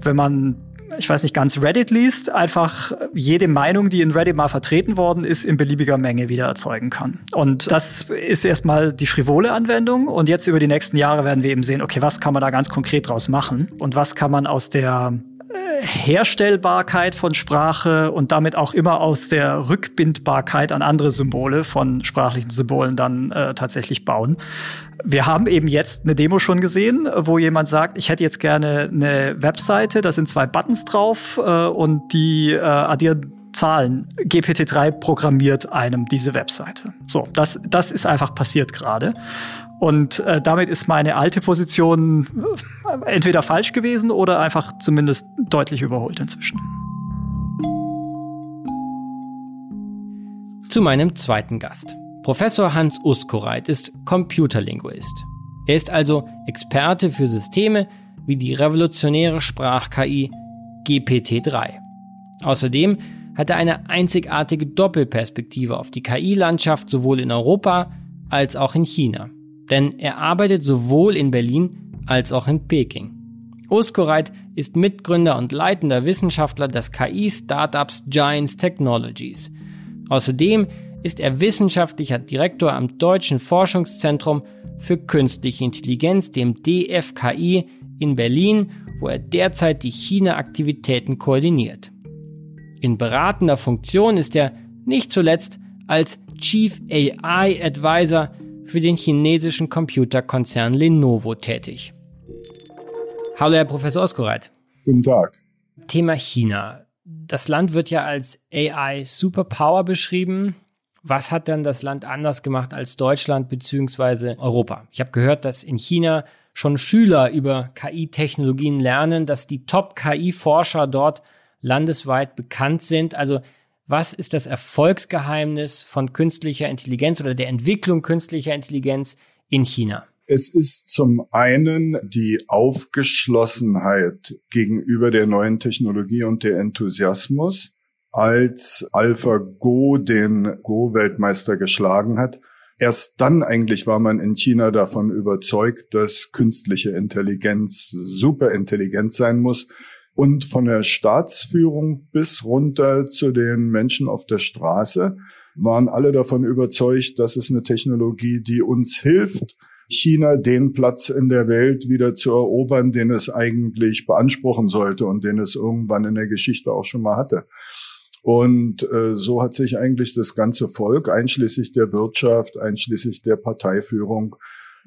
wenn man ich weiß nicht, ganz Reddit liest, einfach jede Meinung, die in Reddit mal vertreten worden ist, in beliebiger Menge wieder erzeugen kann. Und das ist erstmal die frivole Anwendung. Und jetzt über die nächsten Jahre werden wir eben sehen, okay, was kann man da ganz konkret draus machen? Und was kann man aus der Herstellbarkeit von Sprache und damit auch immer aus der Rückbindbarkeit an andere Symbole von sprachlichen Symbolen dann äh, tatsächlich bauen. Wir haben eben jetzt eine Demo schon gesehen, wo jemand sagt, ich hätte jetzt gerne eine Webseite, da sind zwei Buttons drauf äh, und die äh, addieren Zahlen. GPT-3 programmiert einem diese Webseite. So, das, das ist einfach passiert gerade. Und äh, damit ist meine alte Position äh, entweder falsch gewesen oder einfach zumindest deutlich überholt inzwischen. Zu meinem zweiten Gast. Professor Hans Uskoreit ist Computerlinguist. Er ist also Experte für Systeme wie die revolutionäre Sprach-KI GPT-3. Außerdem hat er eine einzigartige Doppelperspektive auf die KI-Landschaft sowohl in Europa als auch in China denn er arbeitet sowohl in Berlin als auch in Peking. Oskoreit ist Mitgründer und leitender Wissenschaftler des KI-Startups Giants Technologies. Außerdem ist er wissenschaftlicher Direktor am Deutschen Forschungszentrum für Künstliche Intelligenz, dem DFKI in Berlin, wo er derzeit die China-Aktivitäten koordiniert. In beratender Funktion ist er nicht zuletzt als Chief AI Advisor für den chinesischen Computerkonzern Lenovo tätig. Hallo, Herr Professor Oskoreit. Guten Tag. Thema China. Das Land wird ja als AI Superpower beschrieben. Was hat denn das Land anders gemacht als Deutschland bzw. Europa? Ich habe gehört, dass in China schon Schüler über KI-Technologien lernen, dass die Top-KI-Forscher dort landesweit bekannt sind. Also was ist das Erfolgsgeheimnis von künstlicher Intelligenz oder der Entwicklung künstlicher Intelligenz in China? Es ist zum einen die Aufgeschlossenheit gegenüber der neuen Technologie und der Enthusiasmus, als AlphaGo den Go-Weltmeister geschlagen hat. Erst dann eigentlich war man in China davon überzeugt, dass künstliche Intelligenz super intelligent sein muss. Und von der Staatsführung bis runter zu den Menschen auf der Straße waren alle davon überzeugt, dass es eine Technologie, die uns hilft, China den Platz in der Welt wieder zu erobern, den es eigentlich beanspruchen sollte und den es irgendwann in der Geschichte auch schon mal hatte. Und äh, so hat sich eigentlich das ganze Volk, einschließlich der Wirtschaft, einschließlich der Parteiführung,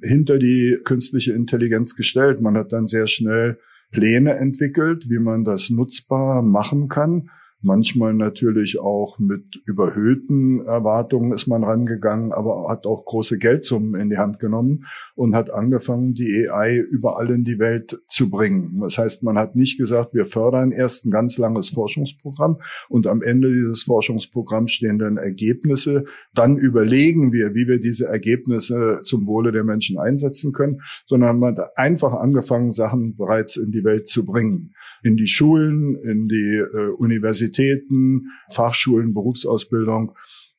hinter die künstliche Intelligenz gestellt. Man hat dann sehr schnell Pläne entwickelt, wie man das nutzbar machen kann Manchmal natürlich auch mit überhöhten Erwartungen ist man rangegangen, aber hat auch große Geldsummen in die Hand genommen und hat angefangen, die AI überall in die Welt zu bringen. Das heißt, man hat nicht gesagt, wir fördern erst ein ganz langes Forschungsprogramm und am Ende dieses Forschungsprogramms stehen dann Ergebnisse. Dann überlegen wir, wie wir diese Ergebnisse zum Wohle der Menschen einsetzen können, sondern man hat einfach angefangen, Sachen bereits in die Welt zu bringen. In die Schulen, in die äh, Universitäten, Fachschulen, Berufsausbildung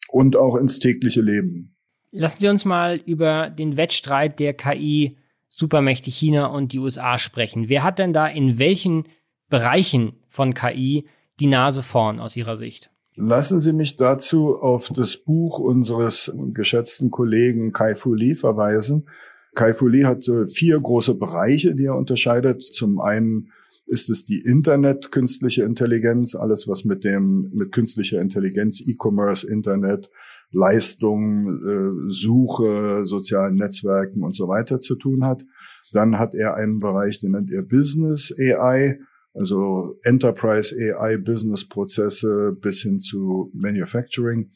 und auch ins tägliche Leben. Lassen Sie uns mal über den Wettstreit der KI Supermächte China und die USA sprechen. Wer hat denn da in welchen Bereichen von KI die Nase vorn aus Ihrer Sicht? Lassen Sie mich dazu auf das Buch unseres geschätzten Kollegen Kai Fu Lee verweisen. Kai Fu Lee hat vier große Bereiche, die er unterscheidet. Zum einen ist es die Internet künstliche Intelligenz, alles was mit dem mit künstlicher Intelligenz, E-Commerce, Internet, Leistung, äh, Suche, sozialen Netzwerken und so weiter zu tun hat. Dann hat er einen Bereich, den nennt er Business AI, also Enterprise AI, Business Prozesse bis hin zu Manufacturing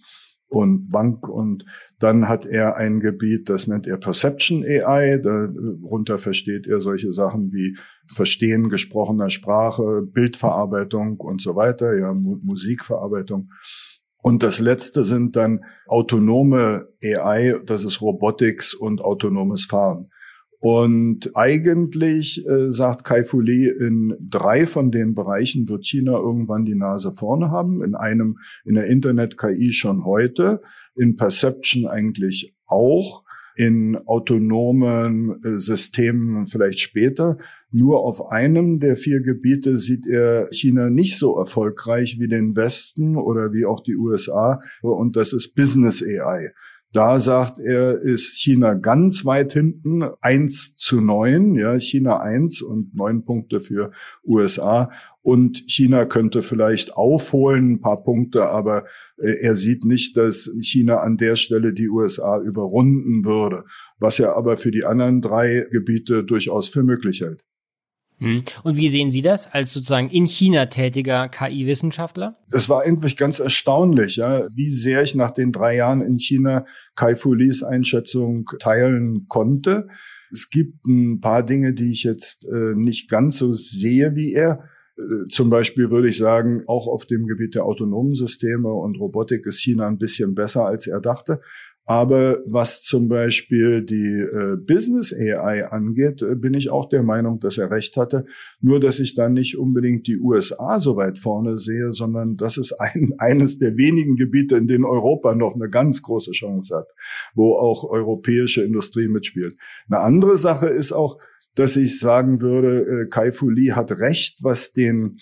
und Bank und dann hat er ein Gebiet, das nennt er Perception AI. Darunter versteht er solche Sachen wie Verstehen gesprochener Sprache, Bildverarbeitung und so weiter, ja, Musikverarbeitung. Und das letzte sind dann autonome AI, das ist Robotics und autonomes Fahren. Und eigentlich äh, sagt Kai Fu Lee, in drei von den Bereichen wird China irgendwann die Nase vorne haben. In einem, in der Internet-KI schon heute, in Perception eigentlich auch, in autonomen äh, Systemen vielleicht später. Nur auf einem der vier Gebiete sieht er China nicht so erfolgreich wie den Westen oder wie auch die USA. Und das ist Business AI. Da sagt er, ist China ganz weit hinten, eins zu neun, ja, China eins und neun Punkte für USA. Und China könnte vielleicht aufholen, ein paar Punkte, aber äh, er sieht nicht, dass China an der Stelle die USA überrunden würde, was er aber für die anderen drei Gebiete durchaus für möglich hält. Hm. Und wie sehen Sie das als sozusagen in China tätiger KI-Wissenschaftler? Es war eigentlich ganz erstaunlich, ja, wie sehr ich nach den drei Jahren in China Kai Fu Lees Einschätzung teilen konnte. Es gibt ein paar Dinge, die ich jetzt äh, nicht ganz so sehe wie er. Äh, zum Beispiel würde ich sagen, auch auf dem Gebiet der autonomen Systeme und Robotik ist China ein bisschen besser, als er dachte. Aber was zum Beispiel die äh, Business AI angeht, äh, bin ich auch der Meinung, dass er recht hatte. Nur, dass ich dann nicht unbedingt die USA so weit vorne sehe, sondern das ist ein, eines der wenigen Gebiete, in denen Europa noch eine ganz große Chance hat, wo auch europäische Industrie mitspielt. Eine andere Sache ist auch, dass ich sagen würde, äh, Kai Fu Lee hat recht, was den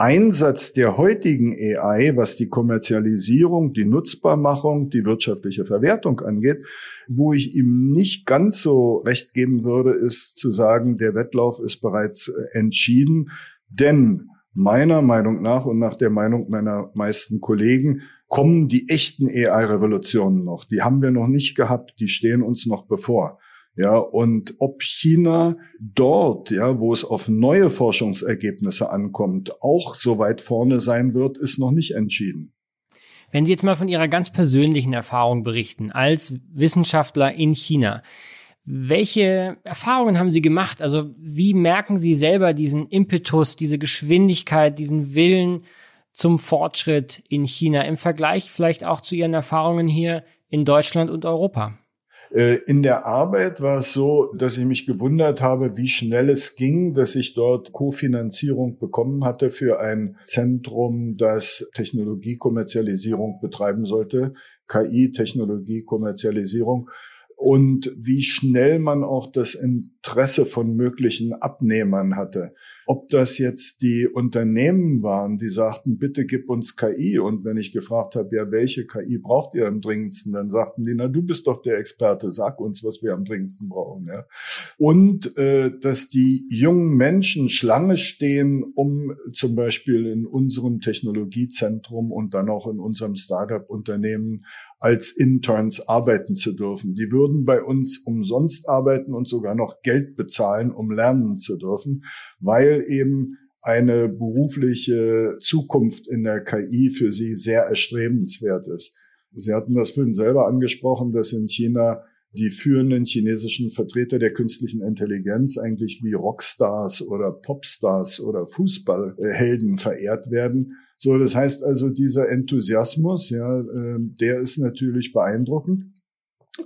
Einsatz der heutigen AI, was die Kommerzialisierung, die Nutzbarmachung, die wirtschaftliche Verwertung angeht, wo ich ihm nicht ganz so recht geben würde, ist zu sagen, der Wettlauf ist bereits äh, entschieden, denn meiner Meinung nach und nach der Meinung meiner meisten Kollegen kommen die echten AI-Revolutionen noch. Die haben wir noch nicht gehabt, die stehen uns noch bevor. Ja, und ob China dort, ja, wo es auf neue Forschungsergebnisse ankommt, auch so weit vorne sein wird, ist noch nicht entschieden. Wenn Sie jetzt mal von Ihrer ganz persönlichen Erfahrung berichten, als Wissenschaftler in China, welche Erfahrungen haben Sie gemacht? Also wie merken Sie selber diesen Impetus, diese Geschwindigkeit, diesen Willen zum Fortschritt in China im Vergleich vielleicht auch zu Ihren Erfahrungen hier in Deutschland und Europa? Äh, in der Arbeit war es so, dass ich mich gewundert habe, wie schnell es ging, dass ich dort Kofinanzierung bekommen hatte für ein Zentrum, das Technologiekommerzialisierung betreiben sollte, KI, Technologiekommerzialisierung und wie schnell man auch das Interesse von möglichen Abnehmern hatte. Ob das jetzt die Unternehmen waren, die sagten, bitte gib uns KI. Und wenn ich gefragt habe, ja, welche KI braucht ihr am dringendsten, dann sagten die, na, du bist doch der Experte, sag uns, was wir am dringendsten brauchen. Ja. Und äh, dass die jungen Menschen Schlange stehen, um zum Beispiel in unserem Technologiezentrum und dann auch in unserem Startup-Unternehmen als Interns arbeiten zu dürfen. Die würden bei uns umsonst arbeiten und sogar noch Geld bezahlen, um lernen zu dürfen weil eben eine berufliche Zukunft in der KI für sie sehr erstrebenswert ist. Sie hatten das vorhin selber angesprochen, dass in China die führenden chinesischen Vertreter der künstlichen Intelligenz eigentlich wie Rockstars oder Popstars oder Fußballhelden verehrt werden. So, das heißt also, dieser Enthusiasmus, ja, ähm, der ist natürlich beeindruckend.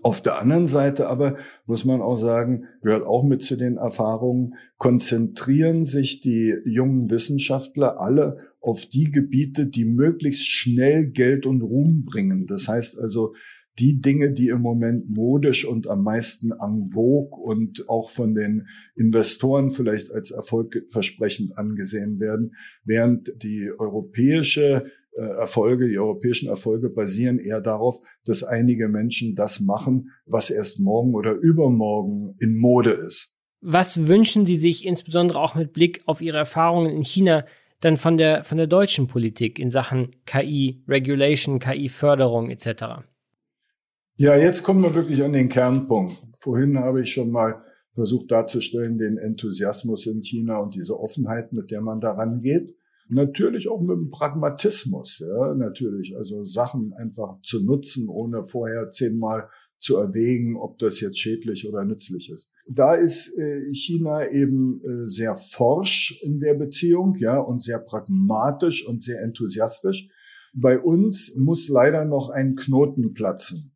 Auf der anderen Seite aber muss man auch sagen, gehört auch mit zu den Erfahrungen, konzentrieren sich die jungen Wissenschaftler alle auf die Gebiete, die möglichst schnell Geld und Ruhm bringen. Das heißt also, die Dinge, die im Moment modisch und am meisten en vogue und auch von den Investoren vielleicht als erfolgversprechend angesehen werden, während die europäische Erfolge, die europäischen Erfolge basieren eher darauf, dass einige Menschen das machen, was erst morgen oder übermorgen in Mode ist. Was wünschen Sie sich insbesondere auch mit Blick auf Ihre Erfahrungen in China dann von der, von der deutschen Politik in Sachen KI, Regulation, KI-Förderung etc.? Ja, jetzt kommen wir wirklich an den Kernpunkt. Vorhin habe ich schon mal versucht darzustellen, den Enthusiasmus in China und diese Offenheit, mit der man daran geht. Natürlich auch mit dem Pragmatismus, ja, natürlich. Also Sachen einfach zu nutzen, ohne vorher zehnmal zu erwägen, ob das jetzt schädlich oder nützlich ist. Da ist äh, China eben äh, sehr forsch in der Beziehung, ja, und sehr pragmatisch und sehr enthusiastisch. Bei uns muss leider noch ein Knoten platzen.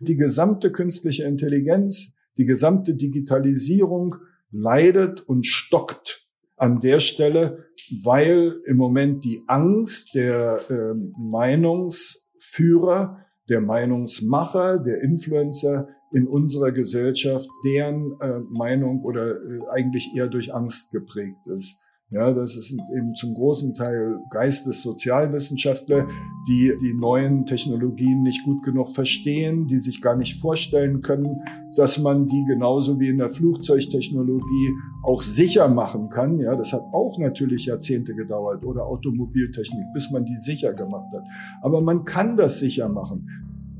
Die gesamte künstliche Intelligenz, die gesamte Digitalisierung leidet und stockt an der Stelle, weil im Moment die Angst der äh, Meinungsführer, der Meinungsmacher, der Influencer in unserer Gesellschaft, deren äh, Meinung oder äh, eigentlich eher durch Angst geprägt ist. Ja, das sind eben zum großen Teil Geistessozialwissenschaftler, die die neuen Technologien nicht gut genug verstehen, die sich gar nicht vorstellen können, dass man die genauso wie in der Flugzeugtechnologie auch sicher machen kann. Ja, das hat auch natürlich Jahrzehnte gedauert oder Automobiltechnik, bis man die sicher gemacht hat. Aber man kann das sicher machen.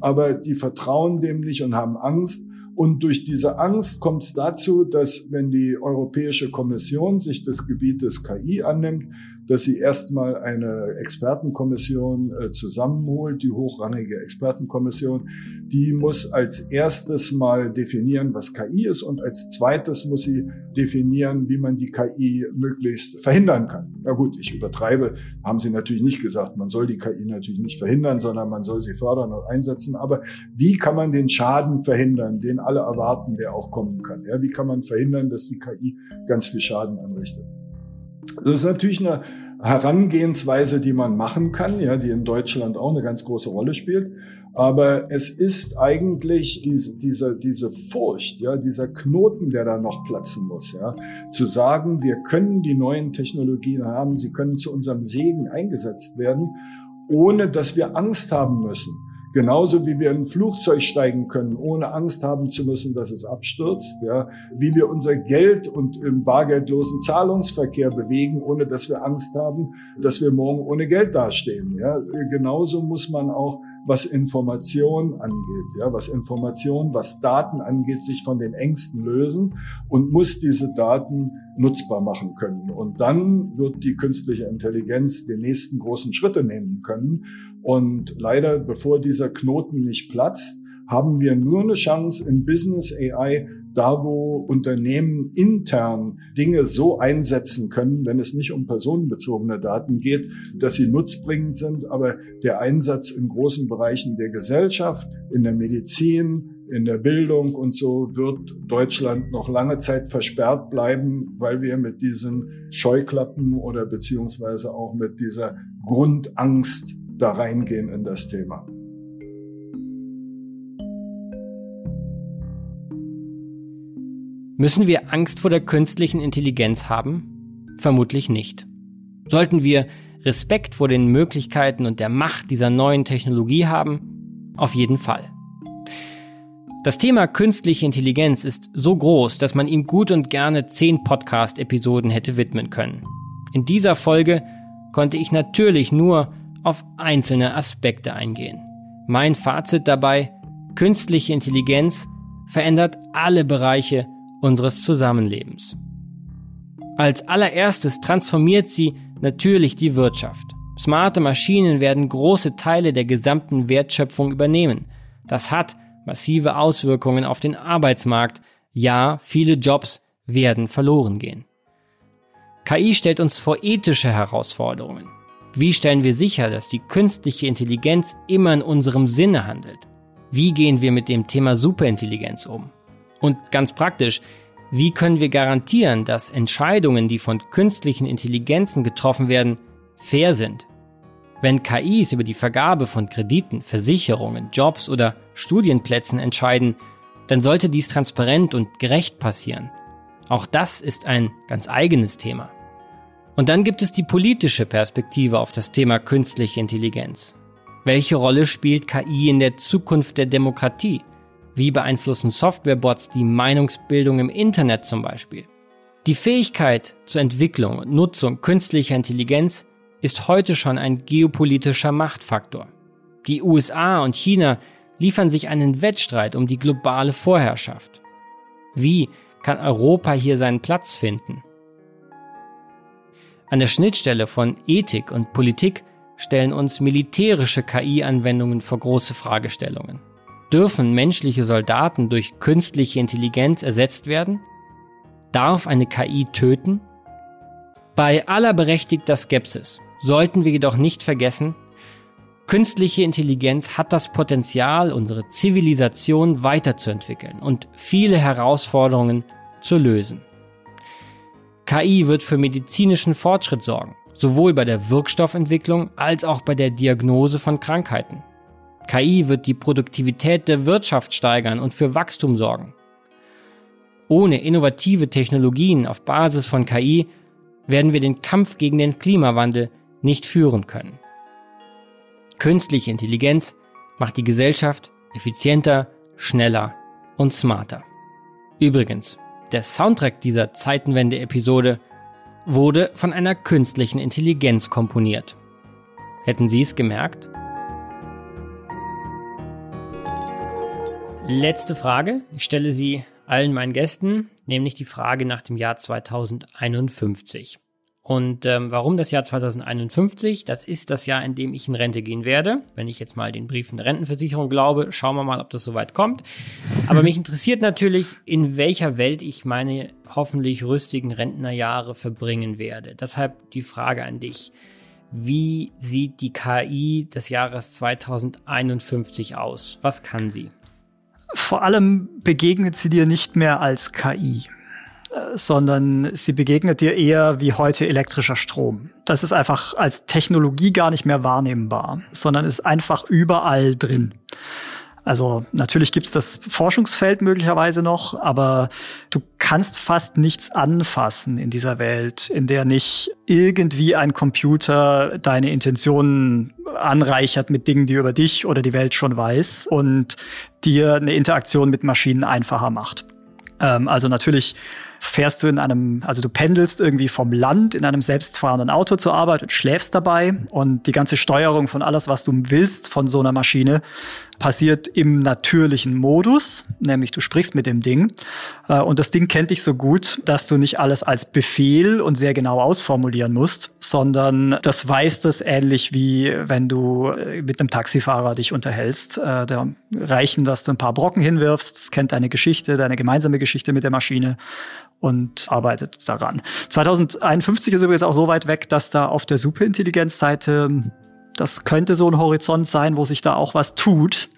Aber die vertrauen dem nicht und haben Angst. Und durch diese Angst kommt es dazu, dass wenn die Europäische Kommission sich des Gebietes KI annimmt, dass sie erstmal eine Expertenkommission äh, zusammenholt, die hochrangige Expertenkommission. Die muss als erstes mal definieren, was KI ist und als zweites muss sie definieren, wie man die KI möglichst verhindern kann. Na gut, ich übertreibe, haben sie natürlich nicht gesagt, man soll die KI natürlich nicht verhindern, sondern man soll sie fördern und einsetzen. Aber wie kann man den Schaden verhindern, den alle erwarten, der auch kommen kann? Ja, wie kann man verhindern, dass die KI ganz viel Schaden anrichtet? Das ist natürlich eine Herangehensweise, die man machen kann, ja, die in Deutschland auch eine ganz große Rolle spielt. Aber es ist eigentlich diese, diese, diese Furcht, ja, dieser Knoten, der da noch platzen muss, ja, zu sagen, wir können die neuen Technologien haben, sie können zu unserem Segen eingesetzt werden, ohne dass wir Angst haben müssen. Genauso wie wir in ein Flugzeug steigen können, ohne Angst haben zu müssen, dass es abstürzt. Ja. Wie wir unser Geld und im bargeldlosen Zahlungsverkehr bewegen, ohne dass wir Angst haben, dass wir morgen ohne Geld dastehen. Ja. Genauso muss man auch was Information angeht, ja, was Information, was Daten angeht, sich von den Ängsten lösen und muss diese Daten nutzbar machen können. Und dann wird die künstliche Intelligenz die nächsten großen Schritte nehmen können. Und leider, bevor dieser Knoten nicht platzt, haben wir nur eine Chance in Business AI da wo Unternehmen intern Dinge so einsetzen können, wenn es nicht um personenbezogene Daten geht, dass sie nutzbringend sind, aber der Einsatz in großen Bereichen der Gesellschaft, in der Medizin, in der Bildung und so wird Deutschland noch lange Zeit versperrt bleiben, weil wir mit diesen Scheuklappen oder beziehungsweise auch mit dieser Grundangst da reingehen in das Thema. Müssen wir Angst vor der künstlichen Intelligenz haben? Vermutlich nicht. Sollten wir Respekt vor den Möglichkeiten und der Macht dieser neuen Technologie haben? Auf jeden Fall. Das Thema künstliche Intelligenz ist so groß, dass man ihm gut und gerne zehn Podcast-Episoden hätte widmen können. In dieser Folge konnte ich natürlich nur auf einzelne Aspekte eingehen. Mein Fazit dabei, künstliche Intelligenz verändert alle Bereiche unseres Zusammenlebens. Als allererstes transformiert sie natürlich die Wirtschaft. Smarte Maschinen werden große Teile der gesamten Wertschöpfung übernehmen. Das hat massive Auswirkungen auf den Arbeitsmarkt. Ja, viele Jobs werden verloren gehen. KI stellt uns vor ethische Herausforderungen. Wie stellen wir sicher, dass die künstliche Intelligenz immer in unserem Sinne handelt? Wie gehen wir mit dem Thema Superintelligenz um? Und ganz praktisch, wie können wir garantieren, dass Entscheidungen, die von künstlichen Intelligenzen getroffen werden, fair sind? Wenn KIs über die Vergabe von Krediten, Versicherungen, Jobs oder Studienplätzen entscheiden, dann sollte dies transparent und gerecht passieren. Auch das ist ein ganz eigenes Thema. Und dann gibt es die politische Perspektive auf das Thema künstliche Intelligenz. Welche Rolle spielt KI in der Zukunft der Demokratie? Wie beeinflussen Softwarebots die Meinungsbildung im Internet zum Beispiel? Die Fähigkeit zur Entwicklung und Nutzung künstlicher Intelligenz ist heute schon ein geopolitischer Machtfaktor. Die USA und China liefern sich einen Wettstreit um die globale Vorherrschaft. Wie kann Europa hier seinen Platz finden? An der Schnittstelle von Ethik und Politik stellen uns militärische KI-Anwendungen vor große Fragestellungen. Dürfen menschliche Soldaten durch künstliche Intelligenz ersetzt werden? Darf eine KI töten? Bei aller berechtigter Skepsis sollten wir jedoch nicht vergessen, künstliche Intelligenz hat das Potenzial, unsere Zivilisation weiterzuentwickeln und viele Herausforderungen zu lösen. KI wird für medizinischen Fortschritt sorgen, sowohl bei der Wirkstoffentwicklung als auch bei der Diagnose von Krankheiten. KI wird die Produktivität der Wirtschaft steigern und für Wachstum sorgen. Ohne innovative Technologien auf Basis von KI werden wir den Kampf gegen den Klimawandel nicht führen können. Künstliche Intelligenz macht die Gesellschaft effizienter, schneller und smarter. Übrigens, der Soundtrack dieser Zeitenwende-Episode wurde von einer künstlichen Intelligenz komponiert. Hätten Sie es gemerkt? Letzte Frage. Ich stelle sie allen meinen Gästen, nämlich die Frage nach dem Jahr 2051. Und ähm, warum das Jahr 2051? Das ist das Jahr, in dem ich in Rente gehen werde. Wenn ich jetzt mal den Briefen der Rentenversicherung glaube, schauen wir mal, ob das soweit kommt. Aber mich interessiert natürlich, in welcher Welt ich meine hoffentlich rüstigen Rentnerjahre verbringen werde. Deshalb die Frage an dich. Wie sieht die KI des Jahres 2051 aus? Was kann sie? Vor allem begegnet sie dir nicht mehr als KI sondern sie begegnet dir eher wie heute elektrischer Strom. Das ist einfach als Technologie gar nicht mehr wahrnehmbar, sondern ist einfach überall drin. Also natürlich gibt's das Forschungsfeld möglicherweise noch, aber du kannst fast nichts anfassen in dieser Welt, in der nicht irgendwie ein Computer deine Intentionen anreichert mit Dingen, die über dich oder die Welt schon weiß und dir eine Interaktion mit Maschinen einfacher macht. Ähm, also natürlich fährst du in einem, also du pendelst irgendwie vom Land in einem selbstfahrenden Auto zur Arbeit und schläfst dabei. Und die ganze Steuerung von alles, was du willst von so einer Maschine, passiert im natürlichen Modus, nämlich du sprichst mit dem Ding. Äh, und das Ding kennt dich so gut, dass du nicht alles als Befehl und sehr genau ausformulieren musst, sondern das weiß das ähnlich wie wenn du äh, mit einem Taxifahrer dich unterhältst. Äh, da reichen, dass du ein paar Brocken hinwirfst, es kennt deine Geschichte, deine gemeinsame Geschichte mit der Maschine und arbeitet daran. 2051 ist übrigens auch so weit weg, dass da auf der Superintelligenzseite, das könnte so ein Horizont sein, wo sich da auch was tut.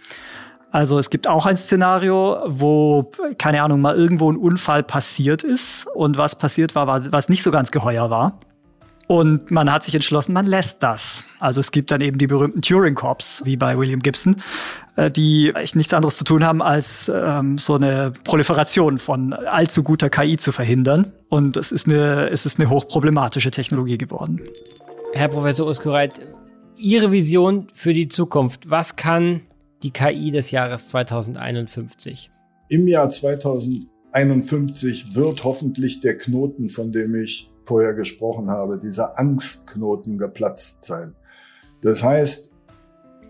Also es gibt auch ein Szenario, wo, keine Ahnung, mal irgendwo ein Unfall passiert ist und was passiert war, was nicht so ganz geheuer war. Und man hat sich entschlossen, man lässt das. Also es gibt dann eben die berühmten Turing Corps, wie bei William Gibson, äh, die echt nichts anderes zu tun haben, als ähm, so eine Proliferation von allzu guter KI zu verhindern. Und es ist eine, es ist eine hochproblematische Technologie geworden. Herr Professor Uskureit, Ihre Vision für die Zukunft. Was kann die KI des Jahres 2051? Im Jahr 2051 wird hoffentlich der Knoten, von dem ich vorher gesprochen habe, dieser Angstknoten geplatzt sein. Das heißt,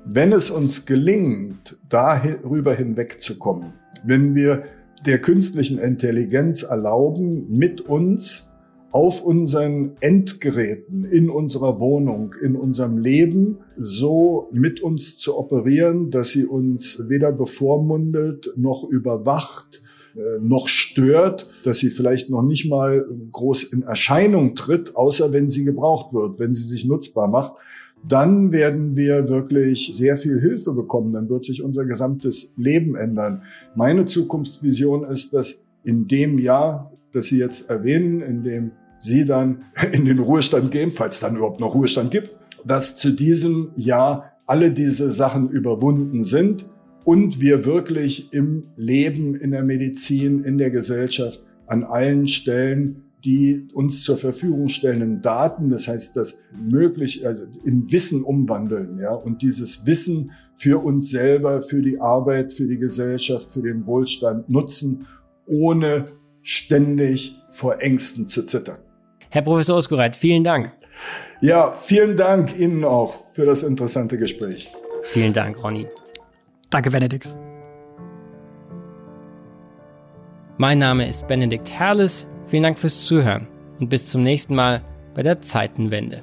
wenn es uns gelingt, darüber hinwegzukommen, wenn wir der künstlichen Intelligenz erlauben, mit uns auf unseren Endgeräten, in unserer Wohnung, in unserem Leben so mit uns zu operieren, dass sie uns weder bevormundet noch überwacht, noch stört, dass sie vielleicht noch nicht mal groß in Erscheinung tritt, außer wenn sie gebraucht wird, wenn sie sich nutzbar macht, dann werden wir wirklich sehr viel Hilfe bekommen. Dann wird sich unser gesamtes Leben ändern. Meine Zukunftsvision ist, dass in dem Jahr, das Sie jetzt erwähnen, in dem Sie dann in den Ruhestand gehen, falls dann überhaupt noch Ruhestand gibt, dass zu diesem Jahr alle diese Sachen überwunden sind und wir wirklich im Leben, in der Medizin, in der Gesellschaft an allen Stellen die uns zur Verfügung stellenden Daten, das heißt, das möglich, also in Wissen umwandeln, ja, und dieses Wissen für uns selber, für die Arbeit, für die Gesellschaft, für den Wohlstand nutzen, ohne ständig vor Ängsten zu zittern. Herr Professor Oskureit, vielen Dank. Ja, vielen Dank Ihnen auch für das interessante Gespräch. Vielen Dank, Ronny. Danke, Benedikt. Mein Name ist Benedikt Herles. Vielen Dank fürs Zuhören und bis zum nächsten Mal bei der Zeitenwende.